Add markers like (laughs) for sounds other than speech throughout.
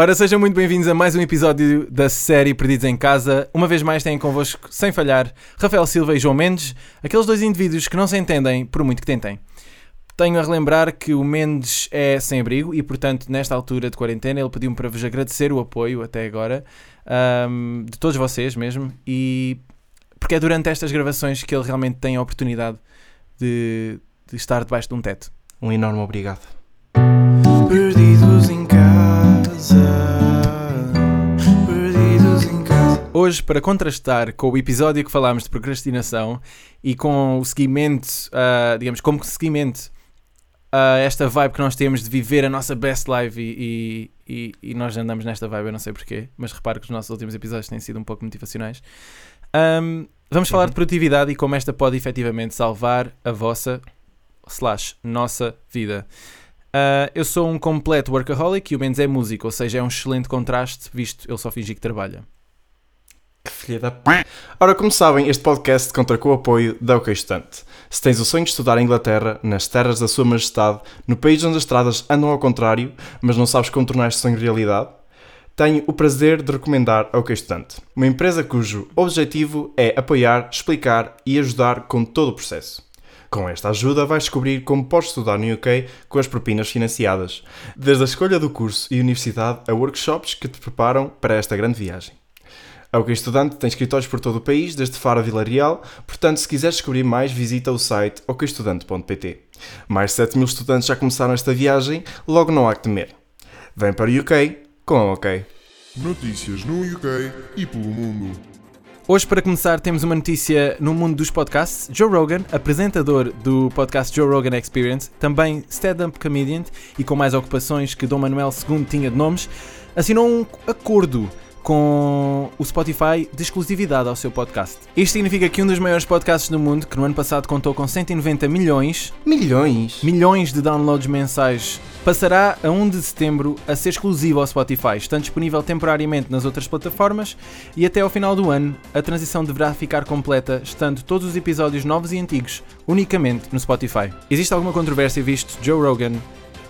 Ora, sejam muito bem-vindos a mais um episódio da série Perdidos em Casa. Uma vez mais têm convosco, sem falhar, Rafael Silva e João Mendes, aqueles dois indivíduos que não se entendem por muito que tentem. Tenho a relembrar que o Mendes é sem abrigo e, portanto, nesta altura de quarentena, ele pediu-me para vos agradecer o apoio até agora, ahm, de todos vocês mesmo, e porque é durante estas gravações que ele realmente tem a oportunidade de, de estar debaixo de um teto. Um enorme obrigado. Hoje, para contrastar com o episódio que falámos de procrastinação e com o seguimento, ah, digamos, como seguimento a esta vibe que nós temos de viver a nossa best life e, e, e- nós andamos nesta vibe, eu não sei porquê, mas reparo que os nossos últimos episódios têm sido um pouco motivacionais. Ahm, vamos falar de produtividade e como esta pode efetivamente salvar a vossa slash nossa vida. Ah, eu sou um completo workaholic e o Mendes é músico, ou seja, é um excelente contraste, visto ele só fingir que trabalha. Que filha da p... Ora, como sabem, este podcast conta com o apoio da OK Estudante. Se tens o sonho de estudar em Inglaterra, nas terras da Sua Majestade, no país onde as estradas andam ao contrário, mas não sabes como tornar este sonho realidade, tenho o prazer de recomendar a OK Estudante, uma empresa cujo objetivo é apoiar, explicar e ajudar com todo o processo. Com esta ajuda vais descobrir como podes estudar no UK com as propinas financiadas, desde a escolha do curso e universidade a workshops que te preparam para esta grande viagem. A OK Estudante tem escritórios por todo o país, desde Faro a Vila Real, portanto, se quiseres descobrir mais, visita o site okestudante.pt. Mais de 7 mil estudantes já começaram esta viagem, logo não há que temer. Vem para o UK com a OK. Notícias no UK e pelo mundo. Hoje, para começar, temos uma notícia no mundo dos podcasts. Joe Rogan, apresentador do podcast Joe Rogan Experience, também stand-up comedian e com mais ocupações que Dom Manuel II tinha de nomes, assinou um acordo com o Spotify de exclusividade ao seu podcast. Isto significa que um dos maiores podcasts do mundo, que no ano passado contou com 190 milhões, Milhões! milhões de downloads mensais, passará a 1 de setembro a ser exclusivo ao Spotify, estando disponível temporariamente nas outras plataformas e até ao final do ano a transição deverá ficar completa, estando todos os episódios novos e antigos unicamente no Spotify. Existe alguma controvérsia visto Joe Rogan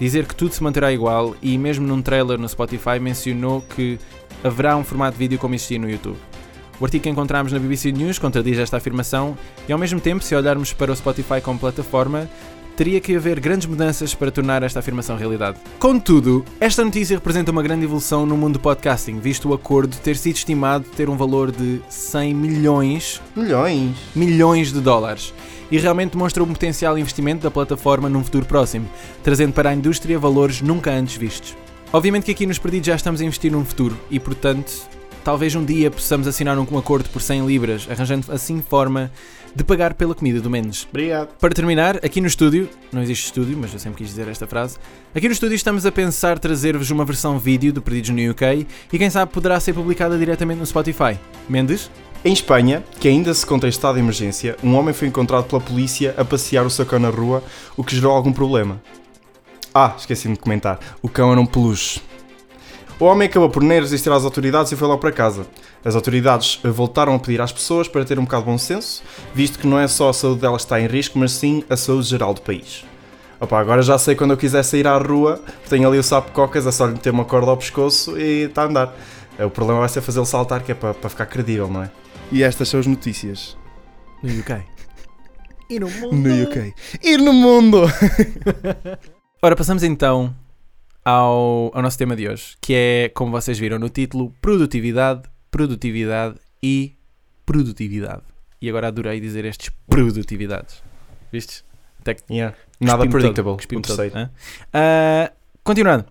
dizer que tudo se manterá igual e mesmo num trailer no Spotify mencionou que haverá um formato de vídeo como existia no YouTube. O artigo que encontramos na BBC News contradiz esta afirmação e, ao mesmo tempo, se olharmos para o Spotify como plataforma, teria que haver grandes mudanças para tornar esta afirmação realidade. Contudo, esta notícia representa uma grande evolução no mundo do podcasting, visto o acordo ter sido estimado ter um valor de 100 milhões, Milhões! milhões de dólares. E realmente demonstra um potencial investimento da plataforma num futuro próximo, trazendo para a indústria valores nunca antes vistos. Obviamente que aqui nos Perdidos já estamos a investir num futuro e, portanto, talvez um dia possamos assinar um acordo por 100 libras, arranjando assim forma de pagar pela comida do Mendes. Obrigado! Para terminar, aqui no estúdio, não existe estúdio, mas eu sempre quis dizer esta frase. Aqui no estúdio estamos a pensar trazer-vos uma versão vídeo do Perdidos no UK e quem sabe poderá ser publicada diretamente no Spotify. Mendes? Em Espanha, que ainda se conta em estado de emergência, um homem foi encontrado pela polícia a passear o seu cão na rua, o que gerou algum problema. Ah, esqueci-me de comentar. O cão era um peluche. O homem acabou por nem resistir às autoridades e foi logo para casa. As autoridades voltaram a pedir às pessoas para ter um bocado de bom senso, visto que não é só a saúde delas que está em risco, mas sim a saúde geral do país. Opa, agora já sei quando eu quiser sair à rua, tenho ali o sapo cocas, é só lhe meter uma corda ao pescoço e está a andar. Eh, O problema vai ser fazê-lo saltar, que é para, para ficar credível, não é? E estas são as notícias. No UK. E no mundo? No UK. Ir no mundo! Ora, passamos então ao, ao nosso tema de hoje, que é, como vocês viram no título, produtividade, produtividade e produtividade. E agora adorei dizer estes produtividades. Vistes? Até que Yeah. Nada predictable. todo, todo, terceiro. hã? Ah, continuando.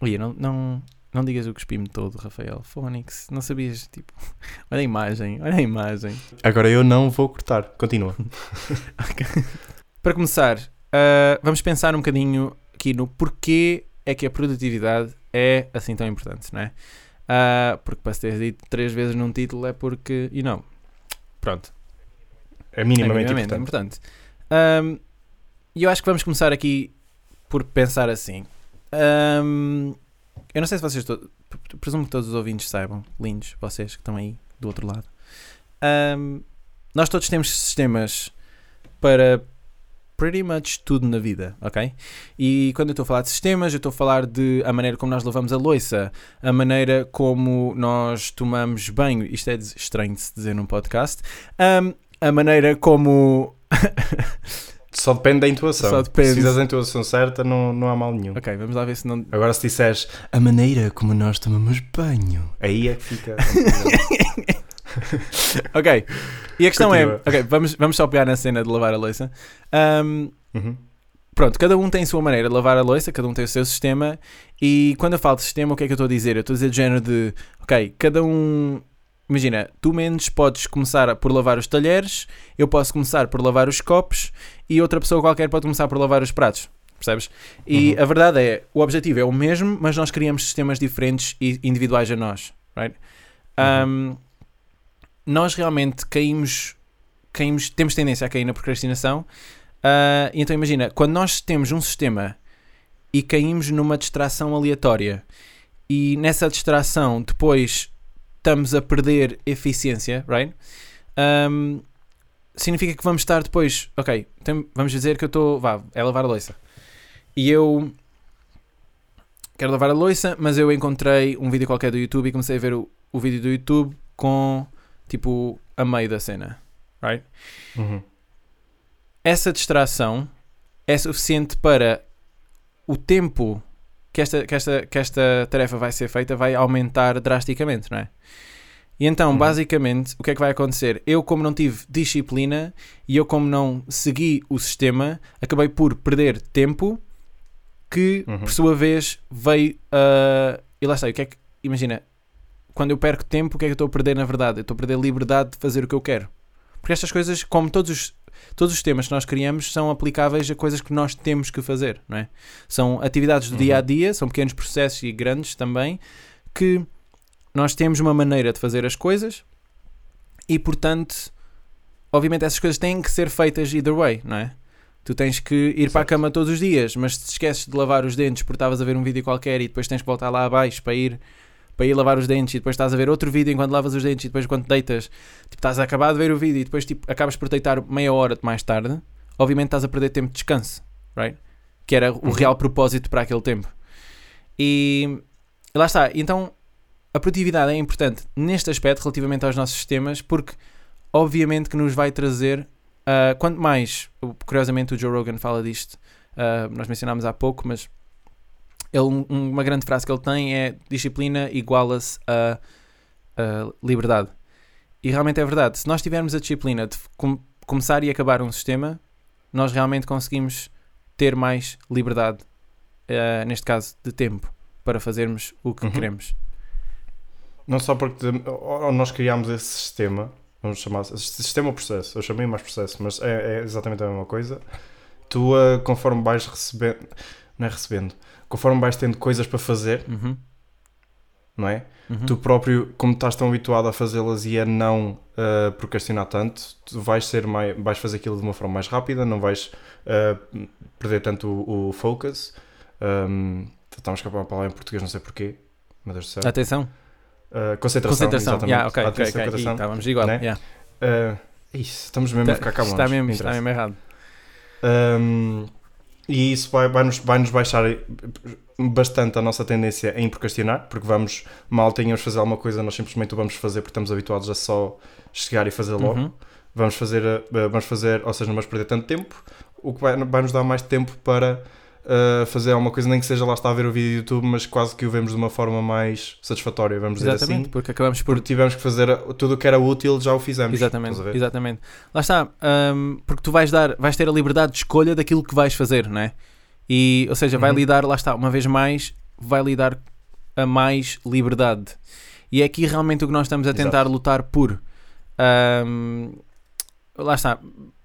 Ui, não, não, não digas o cuspime todo, Rafael. Phonics. Não sabias, tipo... (laughs) Olha a imagem, olha a imagem. Agora eu não vou cortar. Continua. (laughs) Para começar, ah, vamos pensar um bocadinho aqui no porquê é que a produtividade é assim tão importante, não é? Ah, porque para se ter dito três vezes num título é porque... E não. Pronto. É minimamente, É minimamente importante. E eu acho que vamos começar aqui por pensar assim. Ahm, eu não sei se vocês. Presumo que todos os ouvintes saibam, lindos, vocês que estão aí do outro lado. Ahm, nós todos temos sistemas para pretty much tudo na vida, ok? E quando eu estou a falar de sistemas, eu estou a falar de a maneira como nós lavamos a louça, a maneira como nós tomamos banho, isto é estranho de se dizer num podcast, um, a maneira como. (laughs) Só depende da intuação. Só depende. Se fizeres a intuação certa, não, não há mal nenhum. ok, vamos lá ver se não. Agora, se disseres a maneira como nós tomamos banho, aí é que fica. (laughs) Ok, e a questão Continua. é: ok, vamos, vamos só pegar na cena de lavar a louça. Um, Uhum. Pronto, cada um tem a sua maneira de lavar a louça, cada um tem o seu sistema. E quando eu falo de sistema, o que é que eu estou a dizer? Eu estou a dizer do género de, ok, cada um. Imagina, tu menos podes começar por lavar os talheres, eu posso começar por lavar os copos e outra pessoa qualquer pode começar por lavar os pratos. Percebes? E Uhum. a verdade é, o objetivo é o mesmo, mas nós criamos sistemas diferentes e individuais a nós. Right? Uhum. Um, nós realmente caímos, caímos, temos tendência a cair na procrastinação. Ah, então imagina, quando nós temos um sistema e caímos numa distração aleatória e nessa distração depois estamos a perder eficiência, right? Um, significa que vamos estar depois, ok, tem- vamos dizer que eu estou, vá, é lavar a louça. E eu quero lavar a louça, mas eu encontrei um vídeo qualquer do YouTube e comecei a ver o, o vídeo do YouTube com, tipo, a meio da cena, right? Uhum. essa distração é suficiente para o tempo que esta, que, esta, que esta tarefa vai ser feita vai aumentar drasticamente, não é? E então, Uhum. basicamente, o que é que vai acontecer? Eu, como não tive disciplina e eu, como não segui o sistema, acabei por perder tempo que, Uhum. por sua vez, veio a. E lá está, o que é que. Imagina, quando eu perco tempo, o que é que eu estou a perder na verdade? Eu estou a perder liberdade de fazer o que eu quero. Porque estas coisas, como todos os, todos os temas que nós criamos, são aplicáveis a coisas que nós temos que fazer, não é? São atividades do Uhum. dia a dia, são pequenos processos e grandes também, que nós temos uma maneira de fazer as coisas e, portanto, obviamente essas coisas têm que ser feitas either way, não é? Tu tens que ir para a Certo. cama todos os dias, mas se te esqueces de lavar os dentes porque estavas a ver um vídeo qualquer e depois tens que voltar lá abaixo para ir, para ir lavar os dentes e depois estás a ver outro vídeo enquanto lavas os dentes e depois quando deitas, tipo, estás a acabar de ver o vídeo e depois tipo, acabas por deitar meia hora mais tarde, obviamente estás a perder tempo de descanso, right? Que era o Uhum. real propósito para aquele tempo. E lá está. Então a produtividade é importante neste aspecto relativamente aos nossos sistemas porque obviamente que nos vai trazer ah, quanto mais, curiosamente o Joe Rogan fala disto, ah, nós mencionámos há pouco, mas ele, um- uma grande frase que ele tem é disciplina iguala-se a, a liberdade. E realmente é verdade. Se nós tivermos a disciplina de com- começar e acabar um sistema, nós realmente conseguimos ter mais liberdade, ah, neste caso de tempo, para fazermos o que Uhum. queremos. Não só porque nós criámos esse sistema, vamos chamar sistema ou processo, eu chamei mais processo, mas é, é exatamente a mesma coisa. Tu, ah, conforme vais recebendo, não é recebendo, conforme vais tendo coisas para fazer, Uhum. não é? Uhum. Tu próprio, como estás tão habituado a fazê-las e a não ah, procrastinar tanto, tu vais, ser mais, vais fazer aquilo de uma forma mais rápida, não vais ah, perder tanto o, o focus. Um, estamos com a palavra em português, não sei porquê. Meu Deus do céu. Atenção. Ah, concentração. Concentração. exatamente. Yeah, ok, ok, Atenção, ok. Ih, concentração. Estávamos igual. Né? yeah. Ah, isso, estamos mesmo a Tá- ficar cá está, mesmo, está mesmo errado. Um, e isso vai, vai, nos, vai nos baixar bastante a nossa tendência em procrastinar, porque vamos, mal tenhamos fazer alguma coisa, nós simplesmente o vamos fazer porque estamos habituados a só chegar e fazer logo. Uhum. Vamos fazer, uh, vamos fazer, ou seja, não vamos perder tanto tempo, o que vai, vai nos dar mais tempo para uh, fazer alguma coisa, nem que seja lá estar a ver o vídeo do YouTube, mas quase que o vemos de uma forma mais satisfatória, vamos dizer Exatamente, assim. porque acabamos por Porque tivemos que fazer tudo o que era útil, já o fizemos. Exatamente, exatamente. Lá está, hum, porque tu vais dar, vais ter a liberdade de escolha daquilo que vais fazer, não é? E, ou seja, vai Uhum. lhe dar, lá está, uma vez mais, vai lhe dar a mais liberdade. E é aqui realmente o que nós estamos a tentar Exato. lutar por. Hum, lá está.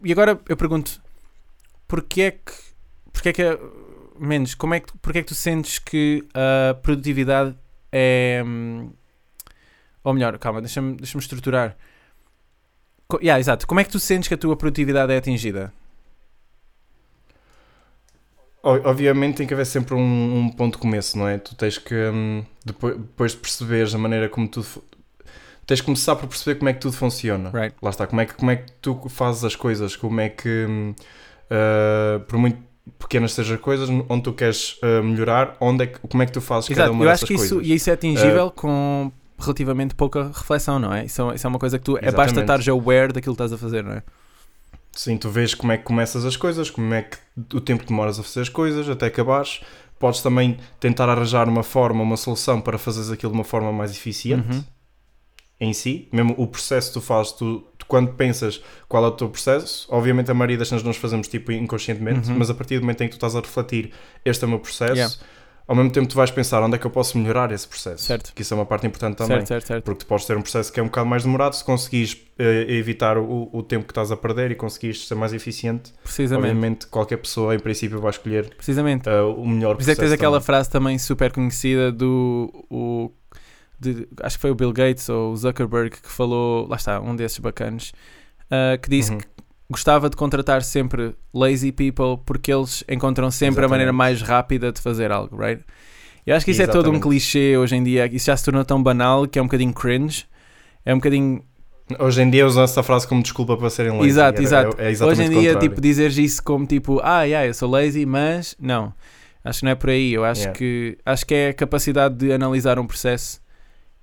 E agora eu pergunto, porquê é que, porquê é que, menos, como é que, porquê é que tu sentes que a produtividade é, hum, ou melhor, calma, deixa-me deixa estruturar. Co- yeah, exato. Como é que tu sentes que a tua produtividade é atingida? Obviamente tem que haver sempre um, um ponto de começo, não é? Tu tens que, hum, depois, depois de perceberes a maneira como tudo. Tens que começar por perceber como é que tudo funciona. Right. Lá está, como é, que, como é que tu fazes as coisas, como é que. uh, por muito pequenas sejam as coisas, onde tu queres uh, melhorar, onde é que, como é que tu fazes cada Exato, uma eu dessas acho que isso, coisas. e isso é atingível com relativamente pouca reflexão, não é? Isso, é- isso é uma coisa que tu. É basta Exatamente. estar já aware daquilo que estás a fazer, não é? Sim, tu vês como é que começas as coisas, como é que o tempo que demoras a fazer as coisas até acabares. Podes também tentar arranjar uma forma, uma solução para fazeres aquilo de uma forma mais eficiente Uhum. Em si. Mesmo o processo que tu fazes, tu, tu quando pensas qual é o teu processo, obviamente a maioria das vezes nós fazemos tipo inconscientemente, Uhum. mas a partir do momento em que tu estás a refletir este é o meu processo, Yeah. ao mesmo tempo tu vais pensar onde é que eu posso melhorar esse processo. Certo. Que isso é uma parte importante também. Certo, certo, certo. Porque tu podes ter um processo que é um bocado mais demorado, se conseguires eh, evitar o, o tempo que estás a perder e conseguires ser mais eficiente, Precisamente. obviamente qualquer pessoa em princípio vai escolher Precisamente. eh, o melhor Por isso é processo que tens aquela também. frase também super conhecida do. O, de- acho que foi o Bill Gates ou o Zuckerberg que falou. Lá está, um desses bacanos. ah, que disse Uhum. que gostava de contratar sempre lazy people porque eles encontram sempre a Exatamente. maneira mais rápida de fazer algo, right? Eu acho que isso é todo um Exatamente. clichê hoje em dia. Isso já se tornou tão banal que é um bocadinho cringe. É um bocadinho. Hoje em dia usam essa frase como desculpa para serem lazy. Exato, Era- exato. É, é exatamente hoje em dia, tipo, dizeres isso como tipo, ah, yeah, eu sou lazy, mas não. Acho que não é por aí. Eu acho Yeah. que acho que é a capacidade de analisar um processo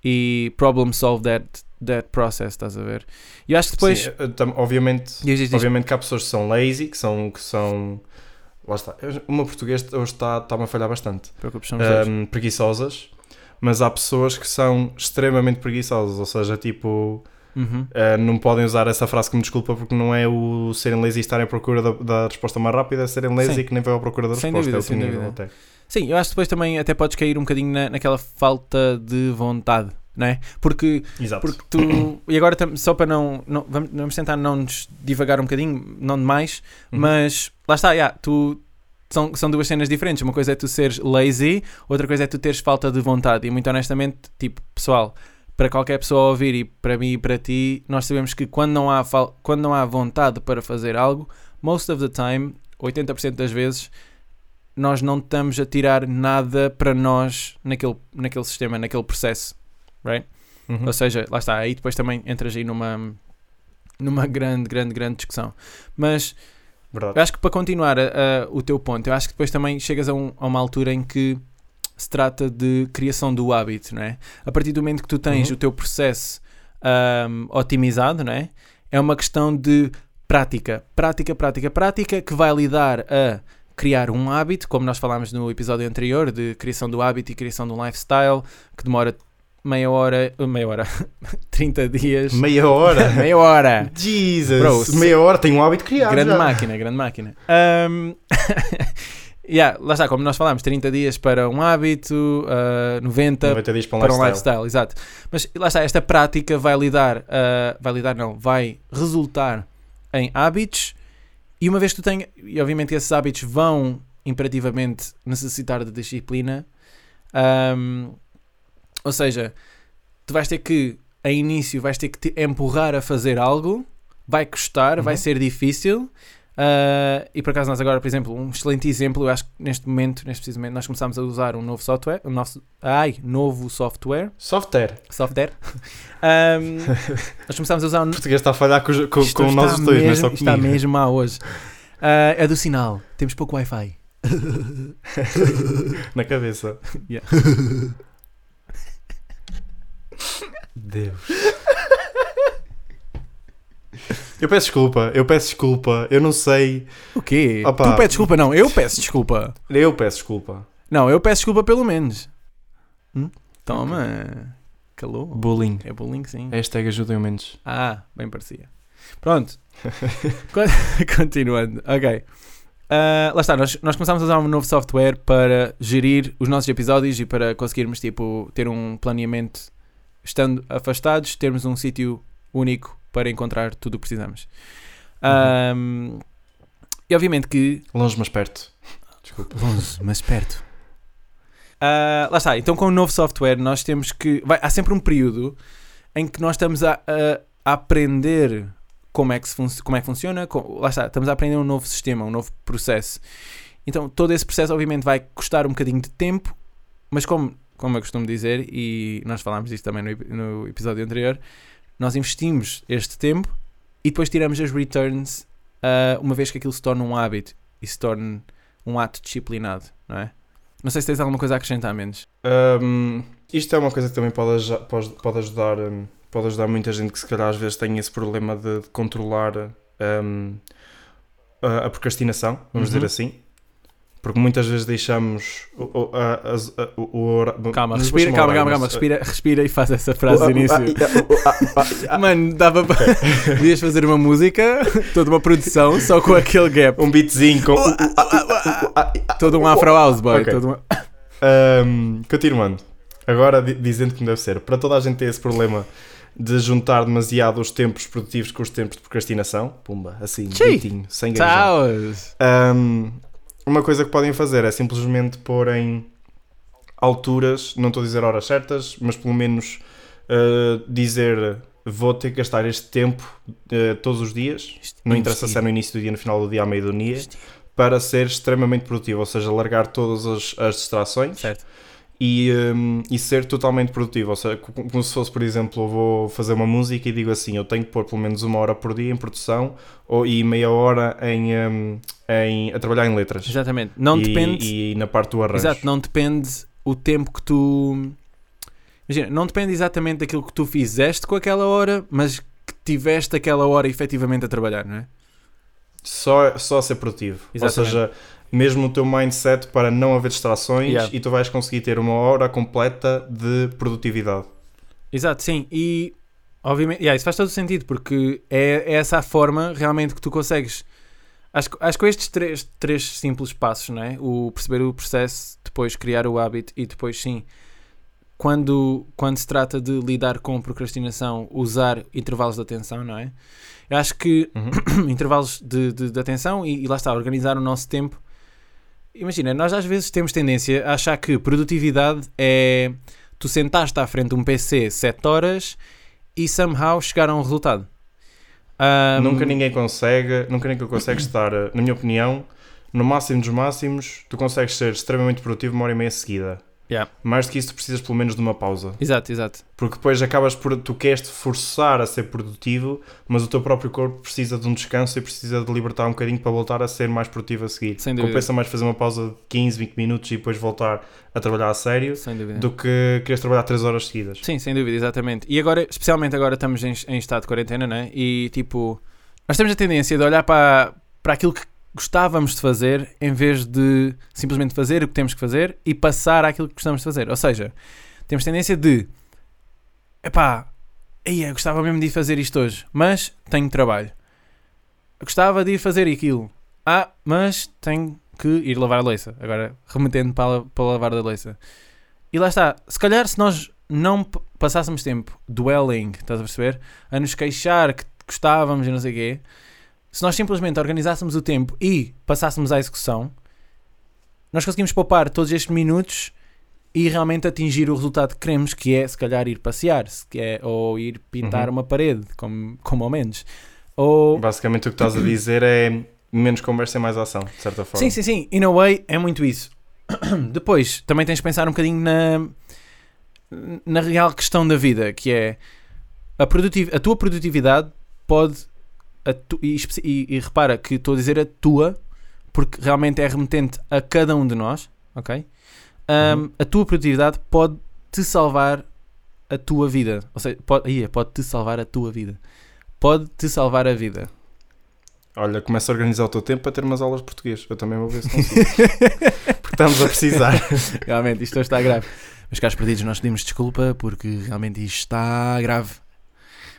e problem solve that, that process, estás a ver? E eu acho que depois. Sim, obviamente, Diz, diz, diz. obviamente que há pessoas que são lazy, que são... Que são lá está. O meu português hoje está- está-me a falhar bastante. Um, preguiçosas, mas há pessoas que são extremamente preguiçosas, ou seja, tipo, Uhum. uh, não podem usar essa frase como desculpa porque não é o serem lazy e estarem à procura da, da resposta mais rápida, é serem lazy Sim. que nem vai à procura da Sem resposta, dúvida, é outro sem nível dúvida. até. Sim, eu acho que depois também até podes cair um bocadinho na, naquela falta de vontade, não é? Porque Exato. Porque tu. E agora, só para não. não vamos, vamos tentar não nos divagar um bocadinho, não demais, Uhum. mas lá está, yeah, tu. São, são duas cenas diferentes. Uma coisa é tu seres lazy, outra coisa é tu teres falta de vontade. E muito honestamente, tipo, pessoal, para qualquer pessoa ouvir e para mim e para ti, nós sabemos que quando não há, fal- quando não há vontade para fazer algo, most of the time, 80% das vezes, nós não estamos a tirar nada para nós naquele, naquele sistema, naquele processo. Right? Uhum. Ou seja, lá está, aí depois também entras aí numa, numa grande, grande, grande discussão. Mas Verdade. eu acho que para continuar a- a- o teu ponto, eu acho que depois também chegas a, um- a uma altura em que se trata de criação do hábito, não é? A partir do momento que tu tens Uhum. o teu processo ahm, otimizado, não é? É uma questão de prática, prática, prática, prática, que vai lidar a criar um hábito, como nós falámos no episódio anterior, de criação do hábito e criação do lifestyle, que demora meia hora, uh, meia hora, (laughs) 30 dias, Meia hora? (laughs) meia hora. Jesus! Bro, meia hora tem um hábito criado. Grande já. máquina, grande máquina. Ahm, (laughs) yeah, lá está, como nós falámos, 30 dias para um hábito, ah, 90 90 dias para um para um lifestyle. lifestyle, exato. Mas lá está, esta prática vai lidar, ah, vai lidar não, vai resultar em hábitos e uma vez que tu tenhas, e obviamente esses hábitos vão imperativamente necessitar de disciplina, ahm, ou seja, tu vais ter que, a início, vais ter que te empurrar a fazer algo, vai custar, vai Uhum. ser difícil. Ah, e por acaso nós agora, por exemplo, um excelente exemplo, eu acho que neste momento, neste preciso momento, nós começámos a usar um novo software, um nosso, ai, novo software, Software. software. (laughs) Ahm, nós começámos a usar um, O português está a falhar com, com, isto com nós está os dois, não é só Está comigo. mesmo má hoje. Ah, é do sinal. Temos pouco Wi-Fi. (laughs) Na cabeça. (laughs) Yeah. Deus. Eu peço desculpa, eu peço desculpa, eu não sei. O quê? Opa. Tu pedes desculpa? Não, eu peço desculpa. Eu peço desculpa. Não, eu peço desculpa pelo menos. Hum? Toma. Calou. Bullying. É bullying, sim. Hashtag ajudem menos. Ah, bem parecia. Pronto. (laughs) Con- (laughs) Continuando. Ok. Ah, lá está, nós, nós começámos a usar um novo software para gerir os nossos episódios e para conseguirmos tipo, ter um planeamento estando afastados, termos um sítio único para encontrar tudo o que precisamos. Ahm, e obviamente que Longe, mas perto. Desculpa. Longe, mas perto. Ah, lá está, então com o novo software nós temos que. vai- há sempre um período em que nós estamos a, a- a aprender como é, que se fun- como é que funciona. co- lá está, estamos a aprender um novo sistema, um novo processo. Então todo esse processo, obviamente, vai custar um bocadinho de tempo, mas como, como eu costumo dizer, e nós falámos disto também no, no episódio anterior, nós investimos este tempo e depois tiramos as returns ah, uma vez que aquilo se torna um hábito e se torna um ato disciplinado, não é? Não sei se tens alguma coisa a acrescentar menos. Hum, isto é uma coisa que também pode, pode, pode ajudar pode ajudar muita gente que se calhar às vezes tem esse problema de, de controlar hum, a, a procrastinação, vamos Uhum. dizer assim. Porque muitas vezes deixamos o, o, a- as- a- o, o hora- Calma, respira, calma, calma, calma, respira, respira e faz essa frase de início. (laughs) Mano, dava (laughs) para. Podias fazer uma música, toda uma produção, só com aquele gap. um beatzinho com. Todo um Afro House, boy. Continuando. Agora di- dizendo como deve ser. Para toda a gente ter esse problema de juntar demasiado os tempos produtivos com os tempos de procrastinação. Pumba, assim, Tchi. direitinho, sem. Tchauz. Um, uma coisa que podem fazer é simplesmente porem alturas, não estou a dizer horas certas, mas pelo menos uh, dizer vou ter que gastar este tempo uh, todos os dias, não interessa se é no início do dia, no final do dia, à meio do dia, para ser extremamente produtivo, ou seja, largar todas as, as distrações Certo. e, um, e ser totalmente produtivo. Ou seja, co- como se fosse, por exemplo, eu vou fazer uma música e digo assim: eu tenho que pôr pelo menos uma hora por dia em produção ou, e meia hora em, um, em, a trabalhar em letras. Exatamente. Não e, depende. E na parte do arranjo. Exato, não depende o tempo que tu. Imagina, não depende exatamente daquilo que tu fizeste com aquela hora, mas que tiveste aquela hora efetivamente a trabalhar, não é? Só, só ser produtivo. Exatamente. Ou seja, mesmo o teu mindset para não haver distrações Yeah. e tu vais conseguir ter uma hora completa de produtividade. Exato, sim. E obviamente, yeah, isso faz todo o sentido, porque é, é essa a forma realmente que tu consegues. Acho, que- acho que com estes três, três simples passos, não é? O perceber o processo, depois criar o hábito e depois sim, quando, quando se trata de lidar com procrastinação, usar intervalos de atenção, não é? Eu acho que Uhum. (clears throat) intervalos de, de, de atenção e, e lá está, organizar o nosso tempo. Imagina, nós às vezes temos tendência a achar que produtividade é tu sentaste à frente de um PC 7 horas e somehow chegar a um resultado. Ahm, Nunca ninguém consegue, nunca ninguém consegue estar, eh, na minha opinião, no máximo dos máximos, tu consegues ser extremamente produtivo uma hora e meia seguida. Yeah. Mais do que isso, tu precisas pelo menos de uma pausa. Exato, exato. Porque depois acabas por. Tu queres te forçar a ser produtivo, mas o teu próprio corpo precisa de um descanso e precisa de libertar um bocadinho para voltar a ser mais produtivo a seguir. Sem dúvida. Compensa mais fazer uma pausa de 15, 20 minutos e depois voltar a trabalhar a sério do que queres trabalhar 3 horas seguidas. Sim, sem dúvida, exatamente. E agora, especialmente agora estamos em, em estado de quarentena, né? E tipo, nós temos a tendência de olhar para, para aquilo que gostávamos de fazer em vez de simplesmente fazer o que temos que fazer e passar àquilo que gostamos de fazer. Ou seja, temos tendência de epá, eu gostava mesmo de ir fazer isto hoje, mas tenho trabalho. Gostava de ir fazer aquilo. Ah, mas tenho que ir lavar a louça. Agora, remetendo para, para lavar a louça. E lá está. Se calhar, se nós não passássemos tempo dwelling, estás a perceber? A nos queixar que gostávamos e não sei o quê. Se nós simplesmente organizássemos o tempo e passássemos à execução, nós conseguimos poupar todos estes minutos e realmente atingir o resultado que queremos, que é se calhar ir passear, se quer, ou ir pintar Uhum. uma parede, como, como ao menos. Ou, Basicamente o que estás a dizer é menos conversa e mais ação, de certa forma. Sim, sim, sim. In a way, é muito isso. (clears throat) Depois, também tens de pensar um bocadinho na, na real questão da vida, que é a, produtiv a tua produtividade pode. Tu- e, e- e repara que estou a dizer a tua, porque realmente é remetente a cada um de nós, ok? Um, Uhum. A tua produtividade pode te salvar a tua vida. Ou seja, pode, pode te salvar a tua vida. Pode te salvar a vida. Olha, começa a organizar o teu tempo para ter umas aulas de português. Eu também vou ver se consigo. (laughs) Porque estamos a precisar. (laughs) Realmente, isto está grave. Mas caros perdidos, nós pedimos desculpa porque realmente isto está grave.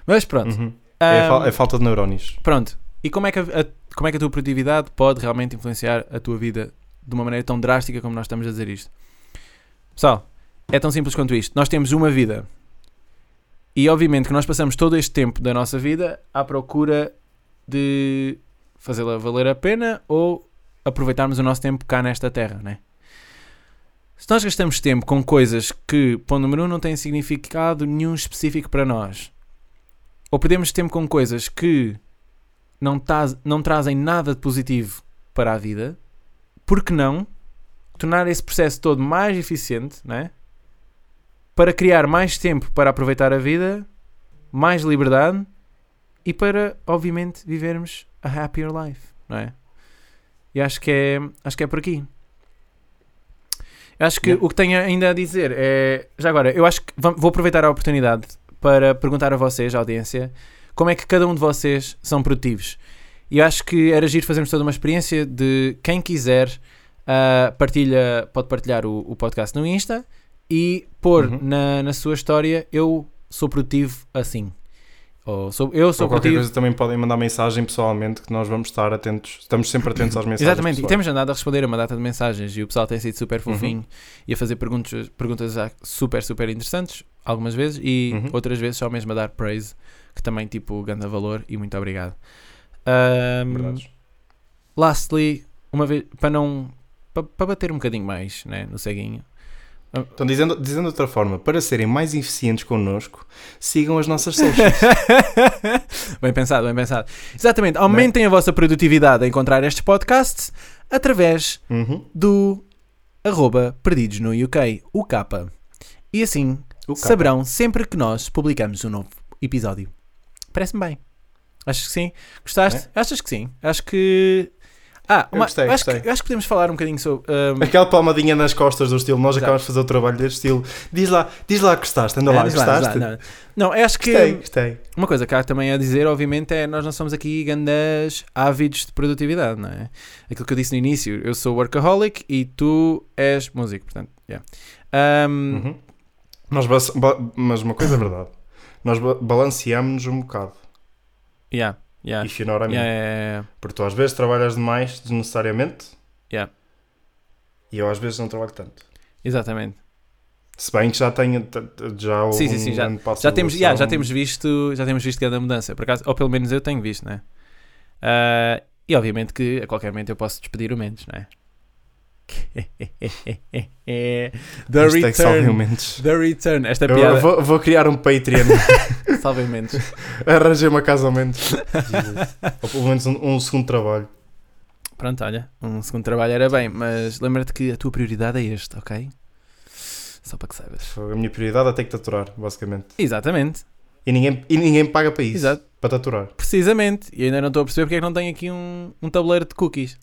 Mas pronto. Uhum. É, a fal- Ahm, é falta de neurónios. Pronto. E como é, que a, a- como é que a tua produtividade pode realmente influenciar a tua vida de uma maneira tão drástica como nós estamos a dizer isto? Pessoal, é tão simples quanto isto. Nós temos uma vida. E obviamente que nós passamos todo este tempo da nossa vida à procura de fazê-la valer a pena ou aproveitarmos o nosso tempo cá nesta terra, né? Se nós gastamos tempo com coisas que, ponto número um, não têm significado nenhum específico para nós, ou perdemos tempo com coisas que não, taz- não trazem nada de positivo para a vida, por que não tornar esse processo todo mais eficiente, né? Para criar mais tempo para aproveitar a vida, mais liberdade e para, obviamente, vivermos a happier life, não é? E acho que é, acho que é por aqui. Acho que Yeah. o que tenho ainda a dizer é. Já agora, eu acho que vou aproveitar a oportunidade para perguntar a vocês, a audiência, como é que cada um de vocês são produtivos. E eu acho que era giro fazermos toda uma experiência de quem quiser ah, partilha, pode partilhar o, o podcast no Insta e pôr Uhum. na, na sua história eu sou produtivo assim. Ou sou, eu sou Ou qualquer produtivo. coisa também podem mandar mensagem pessoalmente que nós vamos estar atentos. Estamos sempre atentos às mensagens. Exatamente, e pessoais. temos andado a responder a uma data de mensagens e o pessoal tem sido super fofinho e a fazer perguntas, perguntas já super, super interessantes, algumas vezes, e Uhum. outras vezes só mesmo a dar praise, que também tipo ganda valor e muito obrigado. Verdades. lastly, uma vez, para não para, para bater um bocadinho mais né, no ceguinho. Então, dizendo, dizendo de outra forma, para serem mais eficientes connosco, sigam as nossas socials. (laughs) bem pensado, bem pensado. Exatamente, aumentem a vossa produtividade a encontrar estes podcasts através Uhum. do arroba perdidos no UK, o capa. E assim. Saberão sempre que nós publicamos um novo episódio. Parece-me bem. Acho que sim. Gostaste? Achas que sim? Acho que. Ah, Eu uma- gostei, acho, gostei. Que, acho que podemos falar um bocadinho sobre. um, Aquela palmadinha nas costas do estilo, nós Exato. acabamos de fazer o trabalho deste estilo. Diz lá, diz lá que gostaste, anda lá, diz lá, gostaste? lá, não. Não, acho que. Gostei, gostei. Uma coisa que há também a dizer, obviamente, é nós não somos aqui grandes ávidos de produtividade, não é? Aquilo que eu disse no início, eu sou workaholic e tu és músico, portanto, yeah. Um, Uhum. Nós mas uma coisa é verdade. Nós ba balanceamos-nos um bocado. yeah, yeah. If you know what I mean. Yeah, yeah, yeah, Porque tu às vezes trabalhas demais, desnecessariamente, yeah. e eu às vezes não trabalho tanto. Exatamente. Se bem que já tenho, já houve Sim, sim, sim, já- Já temos, yeah, já temos visto, já temos visto grande mudança, por acaso, ou pelo menos eu tenho visto, né? Ah, e obviamente que a qualquer momento eu posso despedir o Mendes, não é? The Hashtag o return. The return. Esta Eu piada. vou, vou criar um Patreon. (laughs) Salve Mendes. Arranjei uma casa ao Mendes. Ou pelo menos um, um segundo trabalho. Pronto, olha, um segundo trabalho era bem, mas lembra-te que a tua prioridade é este, ok? Só para que saibas. A minha prioridade é ter que taturar, basicamente. Exatamente, E ninguém, e ninguém paga para isso. Exato. Para taturar. precisamente. E ainda não estou a perceber porque é que não tenho aqui um, um tabuleiro de cookies.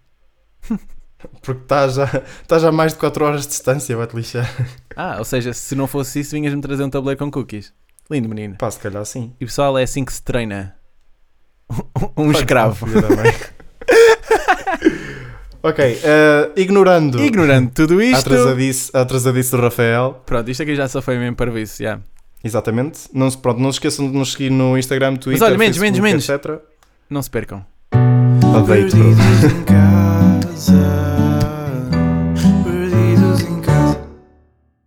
(laughs) Porque estás já, estás já a mais de 4 horas de distância, vai-te lixar. Ah, ou seja, se não fosse isso, vinhas-me trazer um tabuleiro com cookies. Lindo, menino. Pá, se calhar sim. E pessoal, é assim que se treina. Um escravo. (laughs) Ok, eh, ignorando Ignorando tudo a isto. atrasadice, a atrasadice do Rafael. Pronto, isto aqui já só foi mesmo para isso, já. Exatamente. Não se, pronto, não se esqueçam de nos seguir no Instagram, Twitter, olha, menos, Facebook, menos, etc. Não se percam. Odeio-te, wiser.